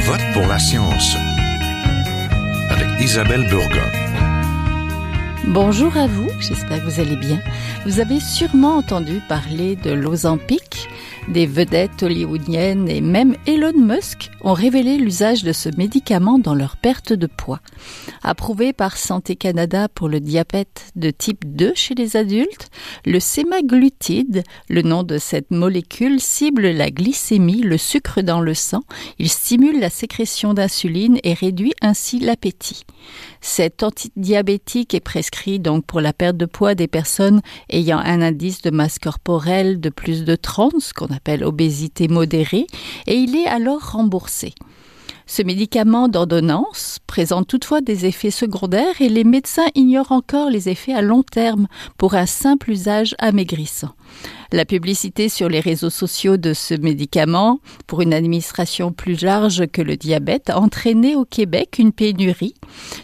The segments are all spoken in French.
vote pour la science avec Isabelle Burgon. Bonjour à vous, j'espère que vous allez bien. Vous avez sûrement entendu parler de l'Ozempic, des vedettes hollywoodiennes et même Elon Musk ont révélé l'usage de ce médicament dans leur perte de poids. Approuvé par Santé Canada pour le diabète de type 2 chez les adultes, le sémaglutide, le nom de cette molécule, cible la glycémie, le sucre dans le sang. Il stimule la sécrétion d'insuline et réduit ainsi l'appétit. Cet antidiabétique est prescrit donc pour la perte de poids des personnes ayant un indice de masse corporelle de plus de 30, ce qu'on appelle obésité modérée, et il est alors remboursé. Ce médicament d'ordonnance présente toutefois des effets secondaires et les médecins ignorent encore les effets à long terme pour un simple usage amaigrissant. La publicité sur les réseaux sociaux de ce médicament pour une administration plus large que le diabète a entraîné au Québec une pénurie,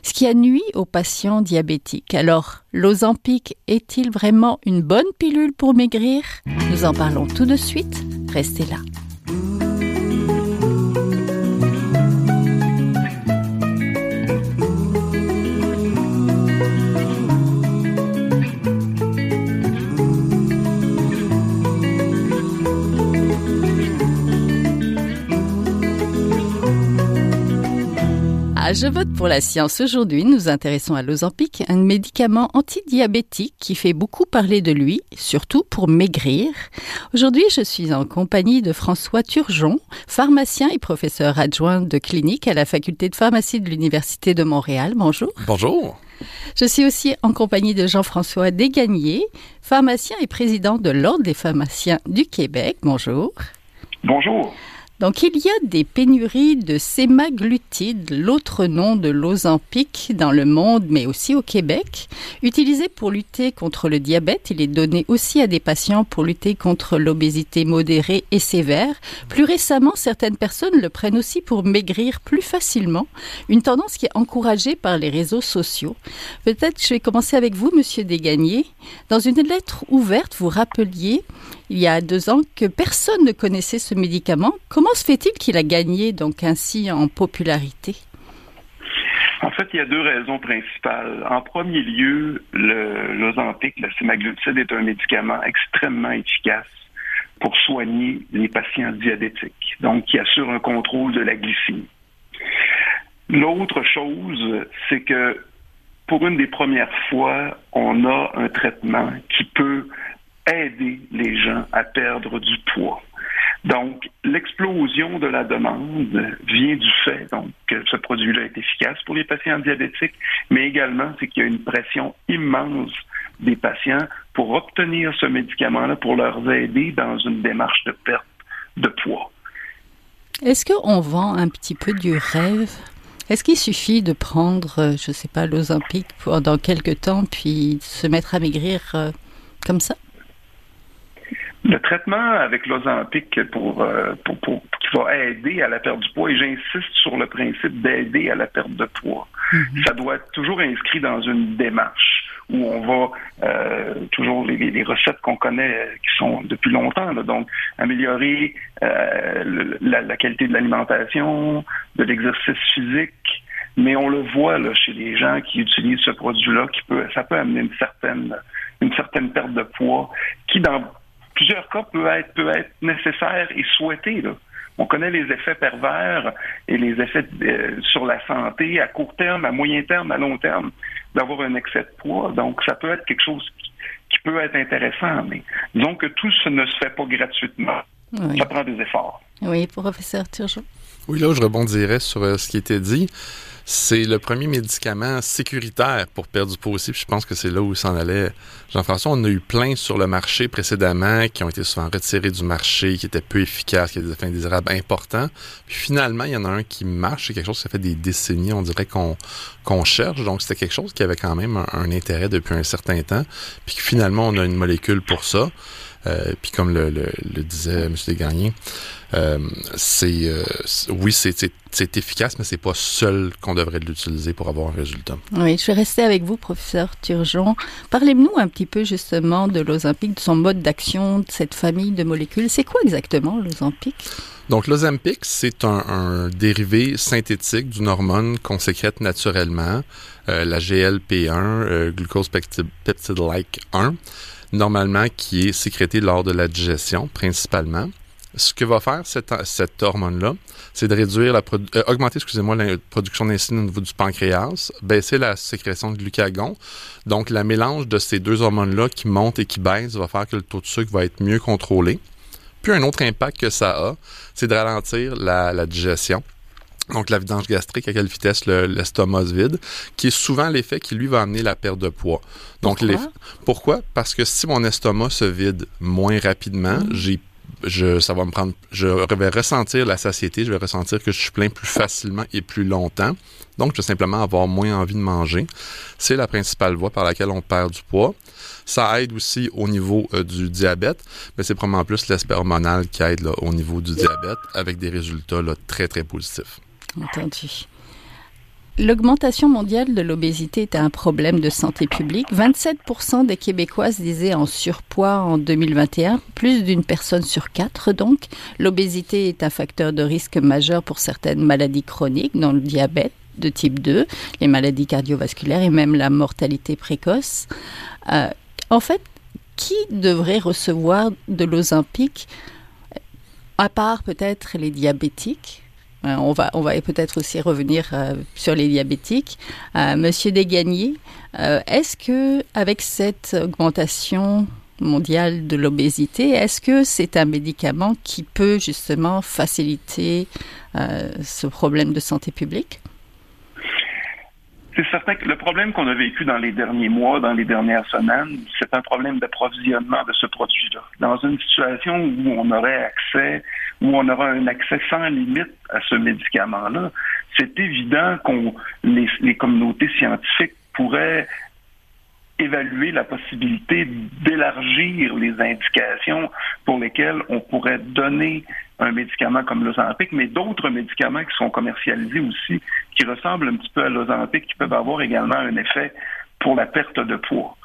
ce qui a nuit aux patients diabétiques. Alors, l'Ozempic est-il vraiment une bonne pilule pour maigrir? Nous en parlons tout de suite. Restez là. Je vote pour la science. Aujourd'hui, nous intéressons à l'Ozempic, un médicament antidiabétique qui fait beaucoup parler de lui, surtout pour maigrir. Aujourd'hui, je suis en compagnie de François Turgeon, pharmacien et professeur adjoint de clinique à la faculté de pharmacie de l'Université de Montréal. Bonjour. Bonjour. Je suis aussi en compagnie de Jean-François Desgagnés, pharmacien et président de l'Ordre des pharmaciens du Québec. Bonjour. Bonjour. Donc il y a des pénuries de sémaglutide, l'autre nom de l'Ozempic dans le monde, mais aussi au Québec. Utilisé pour lutter contre le diabète, il est donné aussi à des patients pour lutter contre l'obésité modérée et sévère. Plus récemment, certaines personnes le prennent aussi pour maigrir plus facilement, une tendance qui est encouragée par les réseaux sociaux. Peut-être je vais commencer avec vous, Monsieur Desgagnés. Dans une lettre ouverte, vous rappeliez il y a deux ans que personne ne connaissait ce médicament. Comment se fait-il qu'il a gagné donc ainsi en popularité? En fait, il y a deux raisons principales. En premier lieu, l'Ozempic, le, le semaglutide, est un médicament extrêmement efficace pour soigner les patients diabétiques, donc qui assure un contrôle de la glycémie. L'autre chose, c'est que pour une des premières fois, on a un traitement qui peut aider les gens à perdre du poids. Donc, l'explosion de la demande vient du fait donc, que ce produit-là est efficace pour les patients diabétiques, mais également c'est qu'il y a une pression immense des patients pour obtenir ce médicament-là, pour leur aider dans une démarche de perte de poids. Est-ce qu'on vend un petit peu du rêve? Est-ce qu'il suffit de prendre, euh, je ne sais pas, l'Ozempic pendant quelques temps, puis se mettre à maigrir euh, comme ça? Le traitement avec l'Ozempic pour, euh, pour, pour, qui va aider à la perte du poids, et j'insiste sur le principe d'aider à la perte de poids, mm-hmm. ça doit être toujours inscrit dans une démarche où on va euh, toujours les, les recettes qu'on connaît euh, qui sont depuis longtemps, là, donc améliorer euh, la, la, qualité de l'alimentation, de l'exercice physique, mais on le voit là, chez les gens qui utilisent ce produit-là, qui peut, ça peut amener une certaine, une certaine perte de poids, qui dans plusieurs cas peut être, peut être nécessaire et souhaité. Là. On connaît les effets pervers et les effets euh, sur la santé à court terme, à moyen terme, à long terme d'avoir un excès de poids. Donc, ça peut être quelque chose qui, qui peut être intéressant, mais disons que tout ce ne se fait pas gratuitement. Oui. Ça prend des efforts. Oui, professeur Turgeon. Oui, là, je rebondirais sur euh, ce qui était dit. C'est le premier médicament sécuritaire pour perdre du poids aussi. Puis je pense que c'est là où s'en allait. Jean-François, on a eu plein sur le marché précédemment qui ont été souvent retirés du marché, qui étaient peu efficaces, qui avaient des effets indésirables importants. Puis finalement, il y en a un qui marche. C'est quelque chose qui fait des décennies, on dirait qu'on qu'on cherche. Donc c'était quelque chose qui avait quand même un, un, intérêt depuis un certain temps. Puis finalement, on a une molécule pour ça. Euh, puis comme le, le, le, disait M. Desgagnés, Euh, c'est oui, c'est efficace, mais c'est pas seul qu'on devrait l'utiliser pour avoir un résultat. Oui, je vais rester avec vous, professeur Turgeon. Parlez-nous un petit peu justement de l'Ozempic, de son mode d'action, de cette famille de molécules. C'est quoi exactement l'Ozempic? Donc, l'Ozempic, c'est un, dérivé synthétique d'une hormone qu'on sécrète naturellement, la GLP1, glucose peptide-like 1 normalement qui est sécrété lors de la digestion principalement. Ce que va faire cette, hormone-là, c'est de réduire la euh, augmenter, excusez-moi, la production d'insuline au niveau du pancréas, baisser la sécrétion de glucagon. Donc, la mélange de ces deux hormones-là qui montent et qui baissent va faire que le taux de sucre va être mieux contrôlé. Puis, un autre impact que ça a, c'est de ralentir la digestion donc la vidange gastrique, à quelle vitesse l'estomac se vide, qui est souvent l'effet qui lui va amener la perte de poids. Donc pourquoi, pourquoi? Parce que si mon estomac se vide moins rapidement, mm. j'ai je, ça va me prendre, je vais ressentir la satiété, je vais ressentir que je suis plein plus facilement et plus longtemps. Donc, je vais simplement avoir moins envie de manger. C'est la principale voie par laquelle on perd du poids. Ça aide aussi au niveau euh, du diabète, mais c'est probablement plus l'aspect hormonal qui aide au niveau du diabète avec des résultats là, très, très positifs. Entendu. L'augmentation mondiale de l'obésité est un problème de santé publique. 27% des Québécoises disaient en surpoids en 2021, plus d'une personne sur quatre donc. L'obésité est un facteur de risque majeur pour certaines maladies chroniques, dont le diabète de type 2, les maladies cardiovasculaires et même la mortalité précoce. Euh, en fait, qui devrait recevoir de l'Ozempic, à part peut-être les diabétiques? On va, on va peut-être aussi revenir euh, sur les diabétiques. Euh, Monsieur Desgagnés, est-ce que avec cette augmentation mondiale de l'obésité, est-ce que c'est un médicament qui peut justement faciliter ce problème de santé publique? C'est certain que le problème qu'on a vécu dans les derniers mois, dans les dernières semaines, c'est un problème d'approvisionnement de ce produit-là. Dans une situation où on aurait accès où on aura un accès sans limite à ce médicament-là, c'est évident qu'on les, communautés scientifiques pourraient évaluer la possibilité d'élargir les indications pour lesquelles on pourrait donner un médicament comme l'Ozempic, mais d'autres médicaments qui sont commercialisés aussi, qui ressemblent un petit peu à l'Ozempic, qui peuvent avoir également un effet pour la perte de poids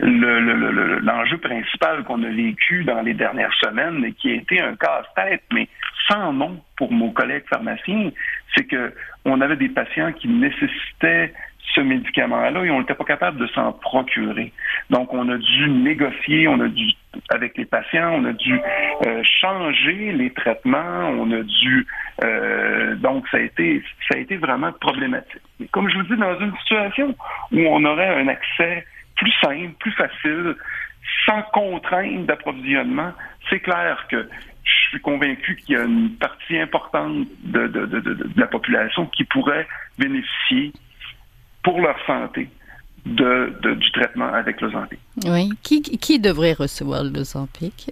l'enjeu principal qu'on a vécu dans les dernières semaines qui a été un casse-tête, mais sans nom pour nos collègues pharmaciens, c'est que on avait des patients qui nécessitaient ce médicament-là et on n'était pas capable de s'en procurer. Donc, on a dû négocier, on a dû, avec les patients, on a dû euh, changer les traitements, on a dû, euh, donc ça a été, ça a été vraiment problématique. Comme je vous dis, dans une situation où on aurait un accès plus simple, plus facile, sans contrainte d'approvisionnement, c'est clair que je suis convaincu qu'il y a une partie importante de, de, de, de, la population qui pourrait bénéficier pour leur santé de, du traitement avec l'Ozempic. Oui. Qui, qui devrait recevoir l'Ozempic?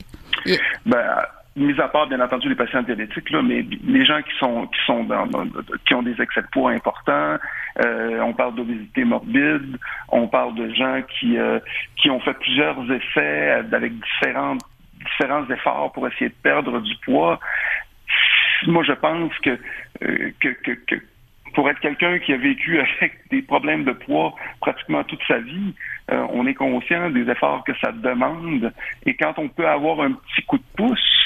Ben, mis à part bien entendu les patients diabétiques, là, mais les gens qui sont qui sont dans, qui ont des excès de poids importants, euh, on parle d'obésité morbide, on parle de gens qui euh, qui ont fait plusieurs essais avec différents différents efforts pour essayer de perdre du poids. Moi, je pense que, euh, que, que, que pour être quelqu'un qui a vécu avec des problèmes de poids pratiquement toute sa vie, on est conscient des efforts que ça demande. Et quand on peut avoir un petit coup de pouce,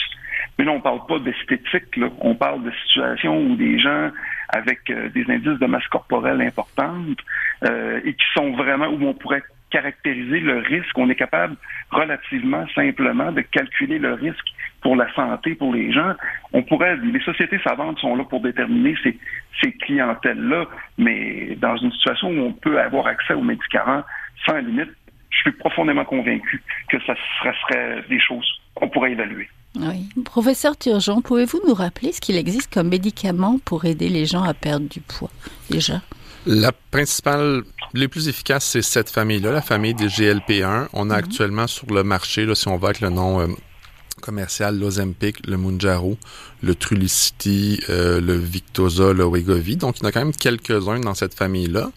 mais là, on parle pas d'esthétique, là. on parle de situations où des gens avec euh, des indices de masse corporelle importantes euh, et qui sont vraiment où on pourrait caractériser le risque, on est capable relativement simplement de calculer le risque pour la santé pour les gens. On pourrait, les sociétés savantes sont là pour déterminer ces, ces clientèles-là, mais dans une situation où on peut avoir accès aux médicaments sans limite, je suis profondément convaincu que ça serait des choses qu'on pourrait évaluer. Oui. Professeur Turgeon, pouvez-vous nous rappeler ce qu'il existe comme médicament pour aider les gens à perdre du poids déjà? La principale, les plus efficaces, c'est cette famille-là, la famille des GLP-1. On a mhm. actuellement sur le marché, là, si on va avec le nom euh, commercial, l'Ozempic, le Munjaro, le Trulicity, euh, le Victoza, le Wegovy. Donc, il y en a quand même quelques-uns dans cette famille-là.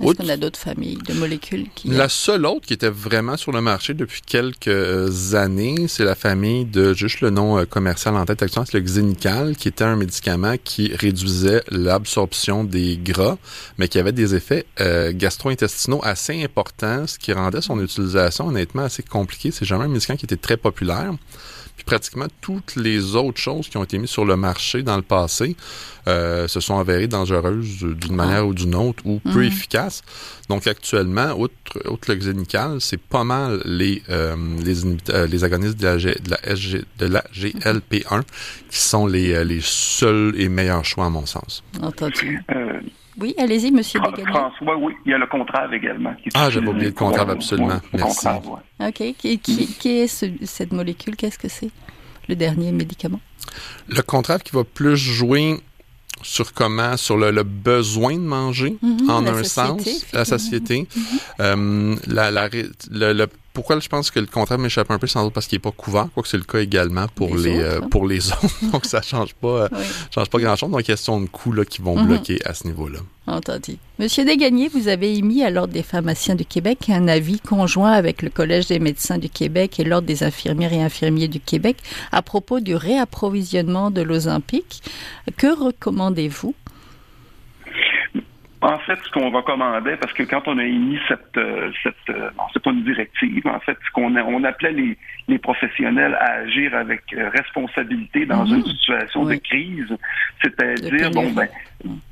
Est-ce qu'on a d'autres familles de molécules qui... La seule autre qui était vraiment sur le marché depuis quelques années, c'est la famille de, juste le nom euh, commercial en tête actuellement, c'est le Xenical, qui était un médicament qui réduisait l'absorption des gras, mais qui avait des effets euh, gastro-intestinaux assez importants, ce qui rendait son utilisation honnêtement assez compliquée. C'est jamais un médicament qui était très populaire pratiquement toutes les autres choses qui ont été mises sur le marché dans le passé euh, se sont avérées dangereuses d'une manière ah. ou d'une autre ou peu mhm. efficaces. Donc actuellement, outre, outre le xénical, c'est pas mal les euh, les, euh, les agonistes de la, de la, SG, de la GLP1 qui sont les, les seuls et meilleurs choix à mon sens. Entendu. Oui, allez-y, Monsieur Desgagnés. François, oui, il y a le contrave également. ah, j'avais oublié le contrave, absolument. Merci. OK. Qui, qui, est cette molécule? Qu'est-ce que c'est? Le dernier médicament? Le contrave qui va plus jouer sur comment, sur le, besoin de manger, mhm, en un sens, la satiété. Mhm. Euh, la, la, le, pourquoi je pense que le contrat m'échappe un peu sans doute parce qu'il n'est pas couvert, quoique c'est le cas également pour les, euh, hein. pour les autres. donc ça change pas euh, change pas grand chose. Donc question de coûts là, qui vont mhm. bloquer à ce niveau-là. Entendu. Monsieur Desgagnés, vous avez émis à l'Ordre des pharmaciens du Québec un avis conjoint avec le Collège des médecins du Québec et l'Ordre des infirmières et infirmiers du Québec à propos du réapprovisionnement de l'Ozempic. Que recommandez-vous? En fait, ce qu'on recommandait, parce que quand on a émis cette, euh, cette euh, c'est pas une directive, en fait, ce qu'on on appelait les, les professionnels à agir avec euh, responsabilité dans mhm. une situation de crise, c'est-à-dire bon ben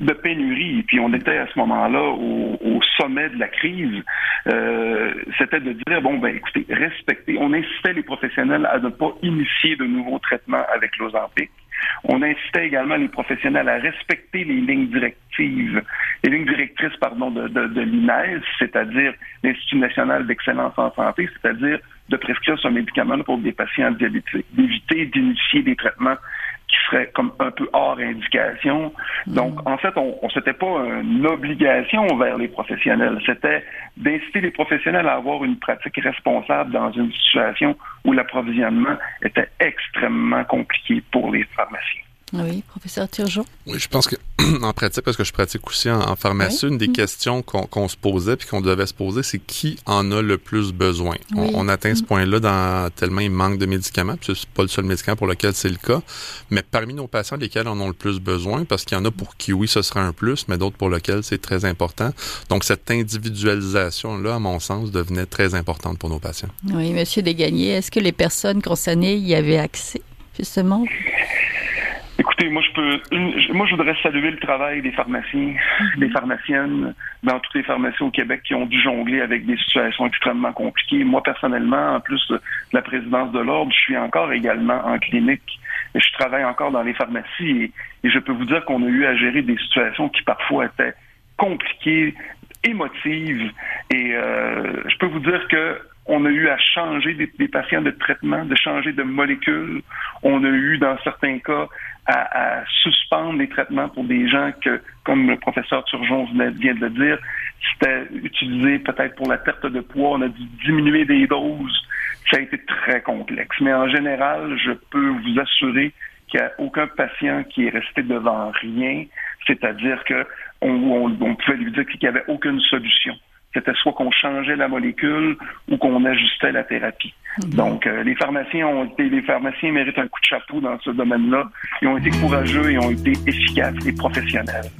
de pénurie. Puis on était à ce moment-là au, au sommet de la crise. Euh, c'était de dire bon ben écoutez, respectez. On incitait les professionnels à ne pas initier de nouveaux traitements avec l'Ozempic. On incitait également les professionnels à respecter les lignes directives, les lignes directrices pardon, de, de, c'est-à-dire l'Institut national d'excellence en santé, c'est-à-dire de prescrire ce médicament pour des patients diabétiques, d'éviter d'initier des traitements qui serait comme un peu hors indication. Donc, mm. en fait, on, on c'était pas une obligation vers les professionnels, c'était d'inciter les professionnels à avoir une pratique responsable dans une situation où l'approvisionnement était extrêmement compliqué pour les pharmaciens. Oui, professeur Turgeon. Oui, je pense que en pratique, parce que je pratique aussi en, pharmacie, une des mm. questions qu'on se posait puis qu'on devait se poser, c'est qui en a le plus besoin? On, atteint ce mm. point-là dans tellement il manque de médicaments, puis c'est pas le seul médicament pour lequel c'est le cas, mais parmi nos patients, lesquels en ont le plus besoin, parce qu'il y en a pour qui oui, ce sera un plus, mais d'autres pour lesquels c'est très important. Donc cette individualisation-là, à mon sens, devenait très importante pour nos patients. Oui, Monsieur Desgagnés, est-ce que les personnes concernées y avaient accès, justement? Écoutez, moi je peux, moi je voudrais saluer le travail des pharmaciens, mhm. des pharmaciennes dans toutes les pharmacies au Québec qui ont dû jongler avec des situations extrêmement compliquées. Moi personnellement, en plus de la présidence de l'ordre, je suis encore également en clinique. Et je travaille encore dans les pharmacies et, je peux vous dire qu'on a eu à gérer des situations qui parfois étaient compliquées, émotives. Et euh, je peux vous dire que on a eu à changer des, des, patients de traitement, de changer de molécules. On a eu, dans certains cas, à, suspendre les traitements pour des gens que, comme le professeur Turgeon vient de le dire, c'était utilisé peut-être pour la perte de poids, on a dû diminuer des doses. Ça a été très complexe. Mais en général, je peux vous assurer qu'il n'y a aucun patient qui est resté devant rien, c'est-à-dire que on, pouvait lui dire qu'il n'y avait aucune solution c'était soit qu'on changeait la molécule ou qu'on ajustait la thérapie. Mhm. Donc, euh, les pharmaciens ont été, les pharmaciens méritent un coup de chapeau dans ce domaine-là. Ils ont été courageux et ont été efficaces et professionnels.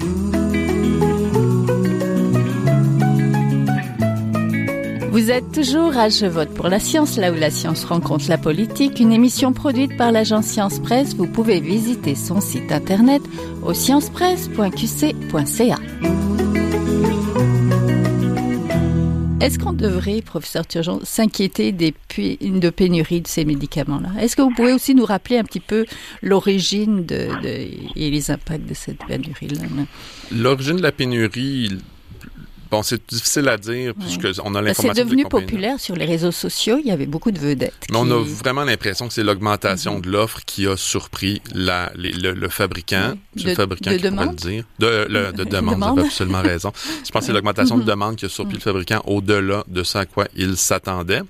Vous êtes toujours à Je vote pour la science, là où la science rencontre la politique, une émission produite par l'agence Science Presse. Vous pouvez visiter son site internet au sciencepresse.qc.ca. Est-ce qu'on devrait, professeur Turgeon, s'inquiéter des de pénurie de ces médicaments-là? Est-ce que vous pouvez aussi nous rappeler un petit peu l'origine de, et les impacts de cette pénurie-là? L'origine de la pénurie, Bon, c'est difficile à dire puisque on a l'information. C'est devenu populaire sur les réseaux sociaux. Il y avait beaucoup de vedettes. Mais on a vraiment l'impression que c'est l'augmentation mhm. de l'offre qui a surpris la, le, fabricant. Le fabricant qui demande? le dire. De, le, de demande, vous avez absolument raison. Je pense que c'est l'augmentation de mhm. demande qui a surpris le fabricant au-delà de ce à quoi il s'attendait.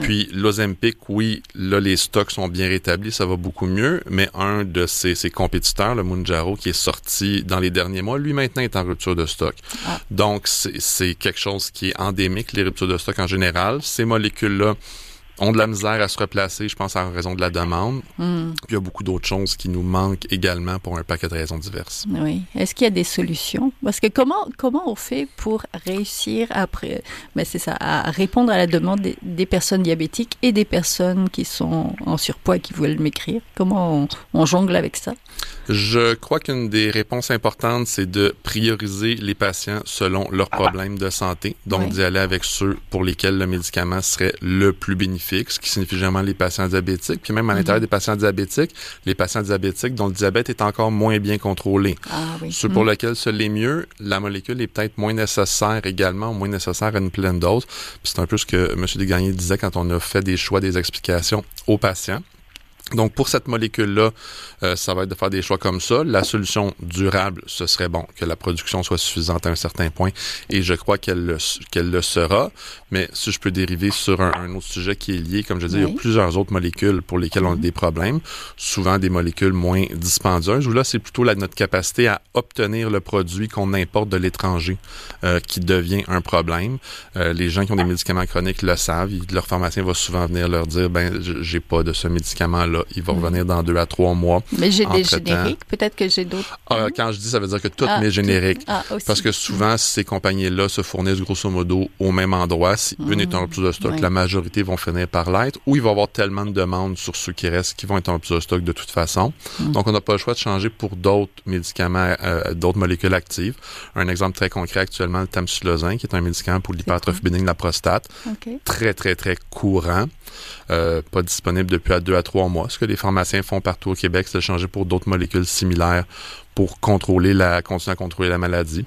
Puis l'Ozempic, oui, là, les stocks sont bien rétablis, ça va beaucoup mieux, mais un de ses, ses compétiteurs, le Munjaro, qui est sorti dans les derniers mois, lui maintenant est en rupture de stock. Ah. Donc, c'est c'est quelque chose qui est endémique, les ruptures de stock en général. Ces molécules-là ont de la misère à se replacer, je pense, en raison de la demande. Hmm. Puis il y a beaucoup d'autres choses qui nous manquent également pour un paquet de raisons diverses. Oui. Est-ce qu'il y a des solutions? Parce que comment, comment on fait pour réussir après, ben c'est ça, à répondre à la demande des, personnes diabétiques et des personnes qui sont en surpoids et qui veulent m'écrire? Comment on jongle avec ça? Je crois qu'une des réponses importantes, c'est de prioriser les patients selon leurs problèmes de santé. Donc, d'y aller avec ceux pour lesquels le médicament serait le plus bénéfique, ce qui signifie généralement les patients diabétiques. Puis même à l'intérieur mhm. des patients diabétiques, les patients diabétiques dont le diabète est encore moins bien contrôlé. Ah, Ceux pour mhm. lesquels ce l'est mieux, la molécule est peut-être moins nécessaire également, moins nécessaire à une pleine dose. c'est un peu ce que M. Desgagnés disait quand on a fait des choix, des explications aux patients. Donc, pour cette molécule-là, euh, ça va être de faire des choix comme ça. La solution durable, ce serait bon que la production soit suffisante à un certain point, et je crois qu'elle le, qu'elle le sera. Mais si je peux dériver sur un, autre sujet qui est lié, comme je dis, il y a plusieurs autres molécules pour lesquelles on a des problèmes, souvent des molécules moins dispendieuses, où là, c'est plutôt la, notre capacité à obtenir le produit qu'on importe de l'étranger euh, qui devient un problème. Euh, les gens qui ont des médicaments chroniques le savent. Leur pharmacien va souvent venir leur dire, ben, j'ai pas de ce médicament-là il va revenir dans deux à trois mois. Mais j'ai des génériques, peut-être que j'ai d'autres. Ah, quand je dis ça veut dire que toutes ah, mes génériques. Ah, parce que souvent, ces compagnies-là se fournissent grosso modo au même endroit. Si une est en rupture de stock, la majorité vont finir par l'être, ou il va y avoir tellement de demandes sur ceux qui restent qui vont être en rupture de stock de toute façon. Mm. Donc, on n'a pas le choix de changer pour d'autres médicaments, euh, d'autres molécules actives. Un exemple très concret actuellement, le tamsulosin, qui est un médicament pour l'hypertrophie bénigne de la prostate. Très, très, très courant. Euh, pas disponible depuis à deux à trois mois. Ce que les pharmaciens font partout au Québec, c'est de changer pour d'autres molécules similaires pour contrôler la, continuer à contrôler la maladie,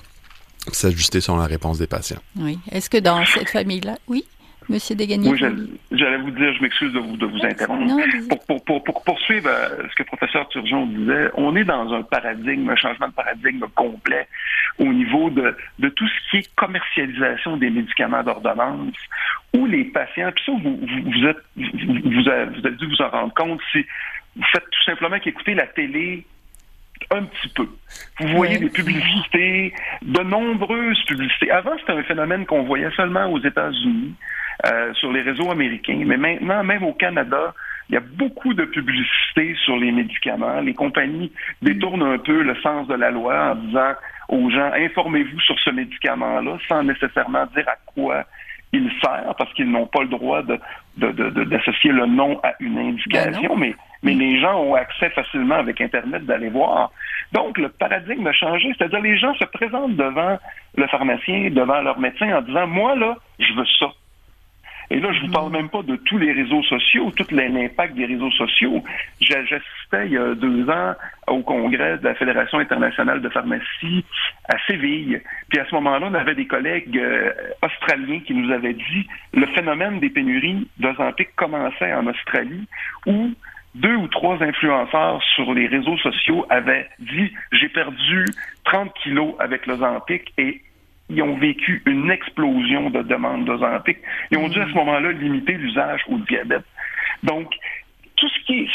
s'ajuster selon la réponse des patients. Oui. Est-ce que dans cette famille-là, oui? Monsieur Desgagnés. Oui, j'allais vous dire, je m'excuse de vous, de vous interrompre. pour, pour, pour, poursuivre euh, ce que le professeur Turgeon disait, on est dans un paradigme, un changement de paradigme complet au niveau de, de tout ce qui est commercialisation des médicaments d'ordonnance, où les patients, puis ça, vous, vous, êtes, vous, avez, dû vous en rendre compte, si vous faites tout simplement qu'écouter la télé un petit peu. Vous voyez des publicités, de nombreuses publicités. Avant, c'était un phénomène qu'on voyait seulement aux États-Unis. Euh, sur les réseaux américains. Mais maintenant, même au Canada, il y a beaucoup de publicité sur les médicaments. Les compagnies détournent un peu le sens de la loi en disant aux gens, informez-vous sur ce médicament-là, sans nécessairement dire à quoi il sert, parce qu'ils n'ont pas le droit d'associer le nom à une indication, ben mais, mais les gens ont accès facilement avec Internet d'aller voir. Donc, le paradigme a changé, c'est-à-dire les gens se présentent devant le pharmacien, devant leur médecin en disant, moi, là, je veux ça. Et là, je vous parle même pas de tous les réseaux sociaux, tout l'impact des réseaux sociaux. J'assistais il y a deux ans au congrès de la Fédération internationale de pharmacie à Séville. Puis à ce moment-là, on avait des collègues euh, australiens qui nous avaient dit le phénomène des pénuries d'Ozempic commençait en Australie où deux ou trois influenceurs sur les réseaux sociaux avaient dit j'ai perdu 30 kilos avec l'Ozempic et ils ont vécu une explosion de demandes d'Ozempic. Ils ont dû à ce moment-là limiter l'usage au diabète. Donc, tout ce qui est,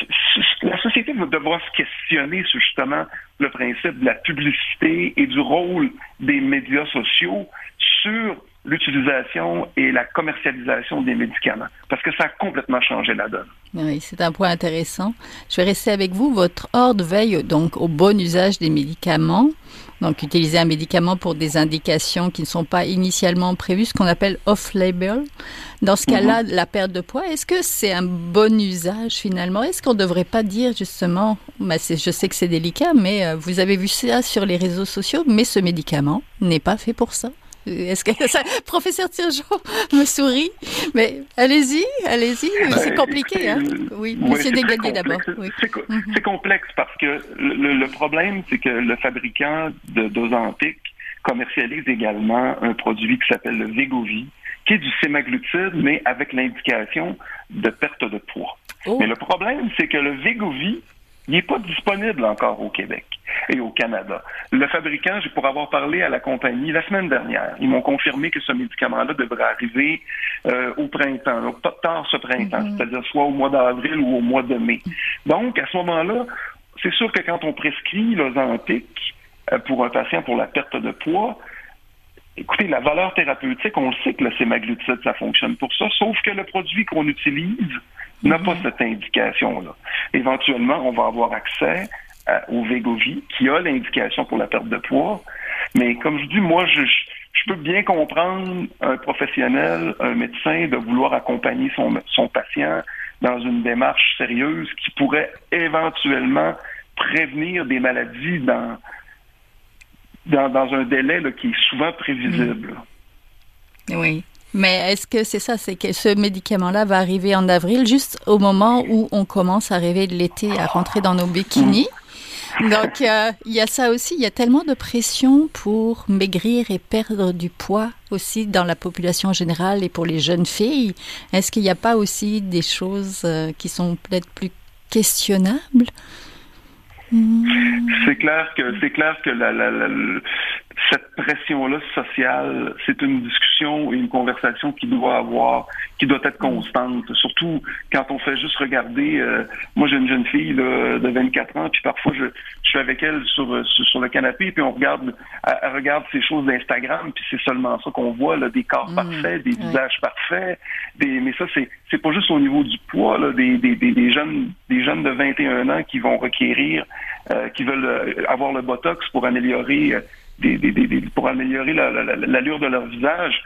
la société va devoir se questionner sur justement le principe de la publicité et du rôle des médias sociaux sur l'utilisation et la commercialisation des médicaments, parce que ça a complètement changé la donne. Oui, c'est un point intéressant. Je vais rester avec vous. Votre ordre veille donc au bon usage des médicaments. Donc, utiliser un médicament pour des indications qui ne sont pas initialement prévues, ce qu'on appelle off-label. Dans ce cas-là, mhm. la perte de poids, est-ce que c'est un bon usage finalement? Est-ce qu'on ne devrait pas dire justement, bah, je sais que c'est délicat, mais euh, vous avez vu ça sur les réseaux sociaux, mais ce médicament n'est pas fait pour ça est-ce que ça, professeur Tirgeon me sourit Mais allez-y, allez-y. C'est compliqué, hein Oui, Monsieur Desgagnés d'abord. Mhm. C'est complexe parce que le, problème, c'est que le fabricant de d'Ozempic commercialise également un produit qui s'appelle le Vegovie, qui est du sémaglutide, mais avec l'indication de perte de poids. Oh. Mais le problème, c'est que le Vegovie il n'est pas disponible encore au Québec et au Canada. Le fabricant, j'ai pour avoir parlé à la compagnie la semaine dernière, ils m'ont confirmé que ce médicament-là devrait arriver euh, au printemps, donc pas tard ce printemps, mm-hmm. c'est-à-dire soit au mois d'avril ou au mois de mai. Donc, à ce moment-là, c'est sûr que quand on prescrit l'Ozempic euh, pour un patient pour la perte de poids, écoutez, la valeur thérapeutique, on le sait que le sémaglutide, ça fonctionne pour ça, sauf que le produit qu'on utilise n'a pas cette indication-là. Éventuellement, on va avoir accès au Vegovie, qui a l'indication pour la perte de poids. Mais comme je dis, moi, je, je peux bien comprendre un professionnel, un médecin, de vouloir accompagner son, son patient dans une démarche sérieuse qui pourrait éventuellement prévenir des maladies dans, dans, un délai qui est souvent prévisible. Oui. Mais est-ce que c'est ça, c'est que ce médicament-là va arriver en avril, juste au moment où on commence à rêver de l'été, à rentrer dans nos bikinis? Donc, euh, il y a ça aussi. Il y a tellement de pression pour maigrir et perdre du poids aussi dans la population générale et pour les jeunes filles. Est-ce qu'il n'y a pas aussi des choses euh, qui sont peut-être plus questionnables? C'est clair que c'est clair que la, cette pression-là sociale, c'est une discussion et une conversation qui doit avoir, qui doit être constante. Surtout quand on fait juste regarder. Euh, moi, j'ai une jeune fille là, de 24 ans, puis parfois je, je suis avec elle sur, sur, le canapé, puis on regarde, elle, regarde ces choses d'Instagram, puis c'est seulement ça qu'on voit, là, des corps mmh. parfaits, des visages parfaits. Des, mais ça, c'est c'est pas juste au niveau du poids, là, des, des, des, jeunes des jeunes de 21 ans qui vont requérir, euh, qui veulent euh, avoir le botox pour améliorer pour améliorer l'allure de leur visage.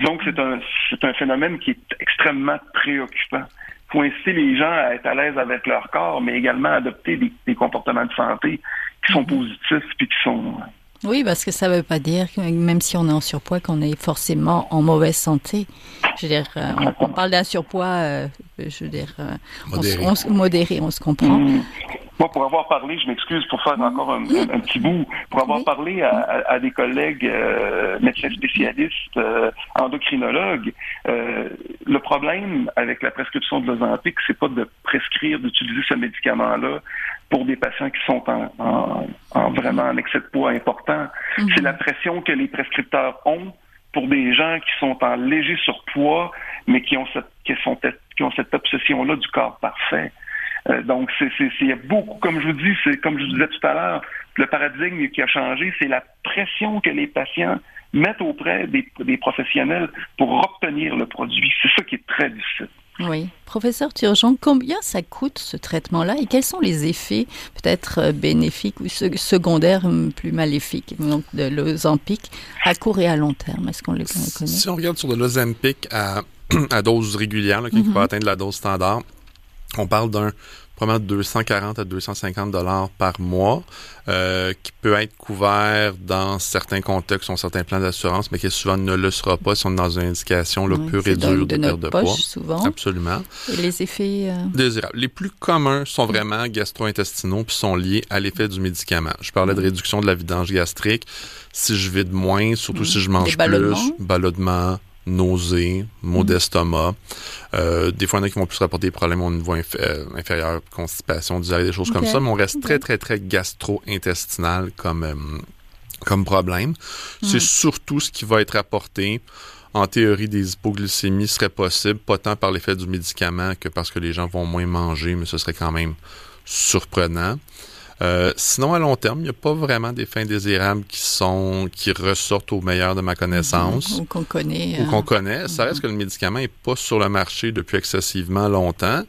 Donc, c'est un, c'est un phénomène qui est extrêmement préoccupant. Il faut inciter les gens à être à l'aise avec leur corps, mais également à adopter des, comportements de santé qui sont positifs puis qui sont. Oui, parce que ça ne veut pas dire que même si on est en surpoids, qu'on est forcément en mauvaise santé. Je veux dire, euh, on, parle d'un surpoids, euh, je veux dire, euh, modéré. On, on, modéré, on se comprend. Mhm. Moi, pour avoir parlé, je m'excuse pour faire encore un, petit bout, pour avoir parlé à, des collègues euh, médecins spécialistes, euh, endocrinologues, euh, le problème avec la prescription de l'Ozempic, c'est pas de prescrire, d'utiliser ce médicament-là pour des patients qui sont en, en, vraiment en excès de poids important. Mhm. C'est la pression que les prescripteurs ont pour des gens qui sont en léger surpoids, mais qui ont cette, qui sont, qui ont cette obsession-là du corps parfait. Euh, donc, c'est, il y a beaucoup, comme je vous dis, c'est comme je vous disais tout à l'heure, le paradigme qui a changé, c'est la pression que les patients mettent auprès des, des professionnels pour obtenir le produit. C'est ça qui est très difficile. Oui. Professeur Turgeon, combien ça coûte ce traitement-là et quels sont les effets peut-être euh, bénéfiques ou secondaires hum, plus maléfiques donc de l'Ozempic à court et à long terme? Est-ce qu'on le connaît? Si on regarde sur de l'Ozempic à, à dose régulière, là, qui mm-hmm. peut atteindre la dose standard, on parle d'un probablement 240 à 250 dollars par mois, euh, qui peut être couvert dans certains contextes, sur certains plans d'assurance, mais qui souvent ne le sera pas si on est dans une indication là, pure et dure de, perte de poids. souvent. Absolument. Et les effets euh... désirables. Les plus communs sont vraiment gastro-intestinaux puis sont liés à l'effet du médicament. Je parlais de réduction de la vidange gastrique. Si je vide moins, surtout si je mange plus, ballonnement, nausées, maux mm. d'estomac. Euh, des fois, il y en a qui vont plus rapporter des problèmes au niveau euh, inférieur, constipation, diarrhée, des choses comme ça, mais on reste très, très, très gastro-intestinal comme, euh, comme problème. C'est mm. surtout ce qui va être apporté. En théorie, des hypoglycémies seraient possibles, pas tant par l'effet du médicament que parce que les gens vont moins manger, mais ce serait quand même surprenant. Euh, sinon, à long terme, il n'y a pas vraiment des fins désirables qui sont qui ressortent au meilleur de ma connaissance. Ou qu'on connaît. Ou qu'on euh, connaît. Ça reste que le médicament n'est pas sur le marché depuis excessivement longtemps.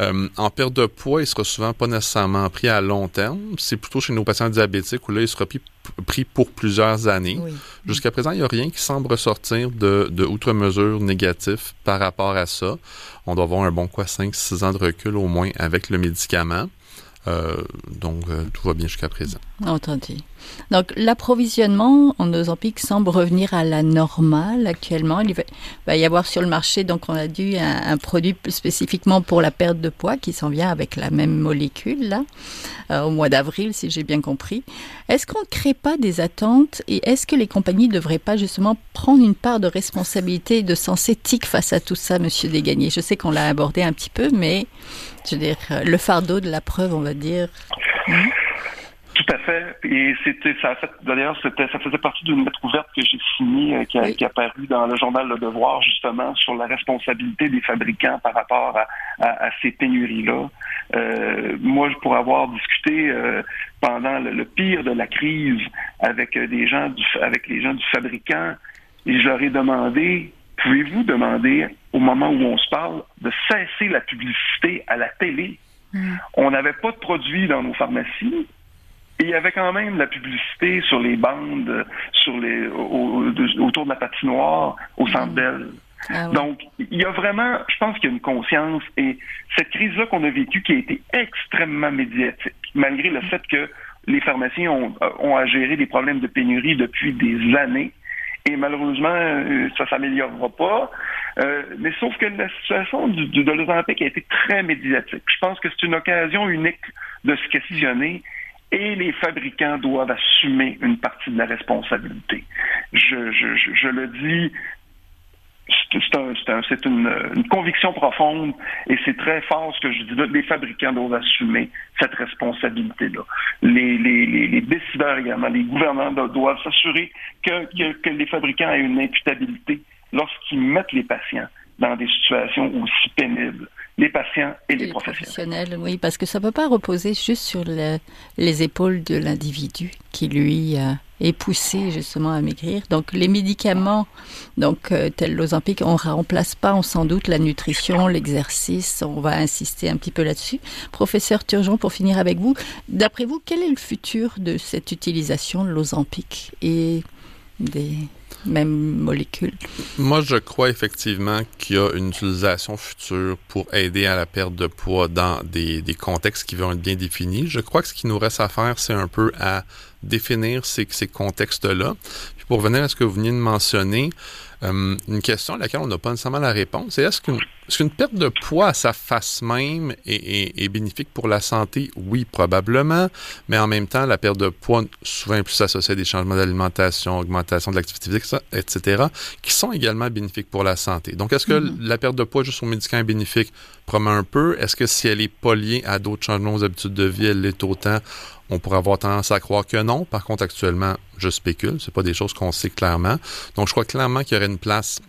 Euh, en perte de poids, il sera souvent pas nécessairement pris à long terme. C'est plutôt chez nos patients diabétiques où là, il sera pris, pour plusieurs années. Jusqu'à présent, il n'y a rien qui semble ressortir de, de outre mesure négatif par rapport à ça. On doit avoir un bon quoi 5-6 ans de recul au moins avec le médicament. Euh, donc, euh, tout va bien jusqu'à présent. Entendu. Donc, l'approvisionnement en Ozempic semble revenir à la normale actuellement. Il va y avoir sur le marché, donc on a dû un, produit spécifiquement pour la perte de poids qui s'en vient avec la même molécule, là, euh, au mois d'avril, si j'ai bien compris. Est-ce qu'on ne crée pas des attentes et est-ce que les compagnies ne devraient pas justement prendre une part de responsabilité et de sens éthique face à tout ça, Monsieur Desgagnés? Je sais qu'on l'a abordé un petit peu, mais je veux dire, le fardeau de la preuve, on va dire. Hein? Tout à fait. Et c'était, ça a fait, d'ailleurs, c'était, ça faisait partie d'une lettre ouverte que j'ai signée, euh, qui, a, qui a paru dans le journal Le Devoir, justement, sur la responsabilité des fabricants par rapport à, à, ces pénuries-là. Euh, moi, pour avoir discuté euh, pendant le, pire de la crise avec des gens, du, avec les gens du fabricant, Et je leur ai demandé, pouvez-vous demander, au moment où on se parle, de cesser la publicité à la télé? Mm. On n'avait pas de produits dans nos pharmacies. Et il y avait quand même la publicité sur les bandes, sur les, autour de la patinoire, au centre d'elle. Ah Donc, il y a vraiment, je pense qu'il y a une conscience et cette crise-là qu'on a vécue qui a été extrêmement médiatique, malgré le fait que les pharmaciens ont, ont à gérer des problèmes de pénurie depuis des années. Et malheureusement, euh, ça s'améliorera pas. Euh, mais sauf que la situation du, de l'Olympique a été très médiatique. Je pense que c'est une occasion unique de se questionner et les fabricants doivent assumer une partie de la responsabilité. Je, je, je le dis c'est une, conviction profonde et c'est très fort ce que je dis. Les fabricants doivent assumer cette responsabilité-là. Les, décideurs également, les gouvernants doivent s'assurer que, que, les fabricants aient une imputabilité lorsqu'ils mettent les patients dans des situations aussi pénibles les patients et les, professionnels. Oui, parce que ça ne peut pas reposer juste sur les épaules de l'individu qui, lui, euh, est poussé justement à maigrir. Donc les médicaments, donc euh, tels l'Ozempic, on remplace pas, sans doute, la nutrition, l'exercice. On va insister un petit peu là-dessus. Professeur Turgeon, pour finir avec vous, d'après vous, quel est le futur de cette utilisation de l'Ozempic et des mêmes molécules? Moi, je crois effectivement qu'il y a une utilisation future pour aider à la perte de poids dans des, contextes qui vont être bien définis. Je crois que ce qui nous reste à faire, c'est un peu à définir ces, ces contextes-là. Puis pour revenir à ce que vous venez de mentionner, euh, une question à laquelle on n'a pas nécessairement la réponse, c'est est-ce qu'une perte de poids à sa face même est, est, bénéfique pour la santé? Oui, probablement, mais en même temps, la perte de poids souvent est plus associée à des changements d'alimentation, augmentation de l'activité physique, etc., qui sont également bénéfiques pour la santé. Donc, est-ce que mm-hmm. la perte de poids juste au médicament est bénéfique? Probablement un peu. Est-ce que si elle est pas liée à d'autres changements aux habitudes de vie, elle l'est autant? On pourrait avoir tendance à croire que non. Par contre, actuellement, je spécule. C'est pas des choses qu'on sait clairement. Donc, je crois clairement qu'il y aurait une place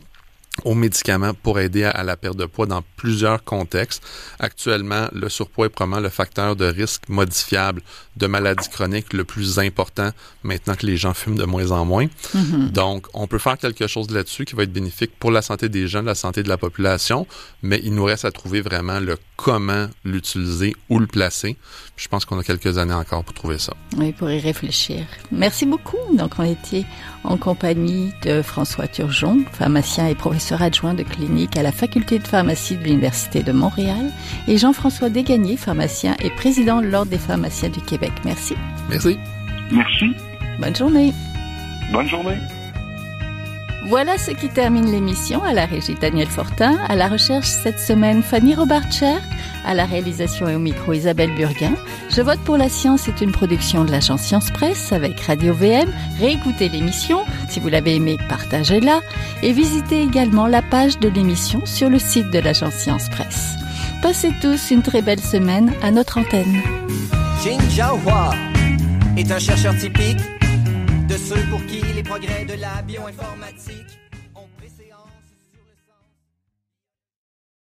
aux médicaments pour aider à, la perte de poids dans plusieurs contextes. Actuellement, le surpoids est probablement le facteur de risque modifiable de maladies chroniques le plus important maintenant que les gens fument de moins en moins. Mm-hmm. Donc, on peut faire quelque chose là-dessus qui va être bénéfique pour la santé des jeunes, la santé de la population, mais il nous reste à trouver vraiment le comment l'utiliser, où le placer. Je pense qu'on a quelques années encore pour trouver ça. Oui, pour y réfléchir. Merci beaucoup. Donc, on était en compagnie de François Turgeon, pharmacien et professeur adjoint de clinique à la faculté de pharmacie de l'Université de Montréal, et Jean-François Dégagné, pharmacien et président de l'Ordre des pharmaciens du Québec. Merci. Merci. Merci. Bonne journée. Bonne journée. Voilà ce qui termine l'émission. À la régie Daniel Fortin, à la recherche cette semaine Fanny Robarcher, à la réalisation et au micro Isabelle Burguin. Je vote pour la science est une production de l'agence Science Presse avec Radio VM. Réécoutez l'émission. Si vous l'avez aimée, partagez-la. Et visitez également la page de l'émission sur le site de l'agence Science Presse. Passez tous une très belle semaine à notre antenne. Jin est un chercheur typique de ceux pour qui les progrès de la bioinformatique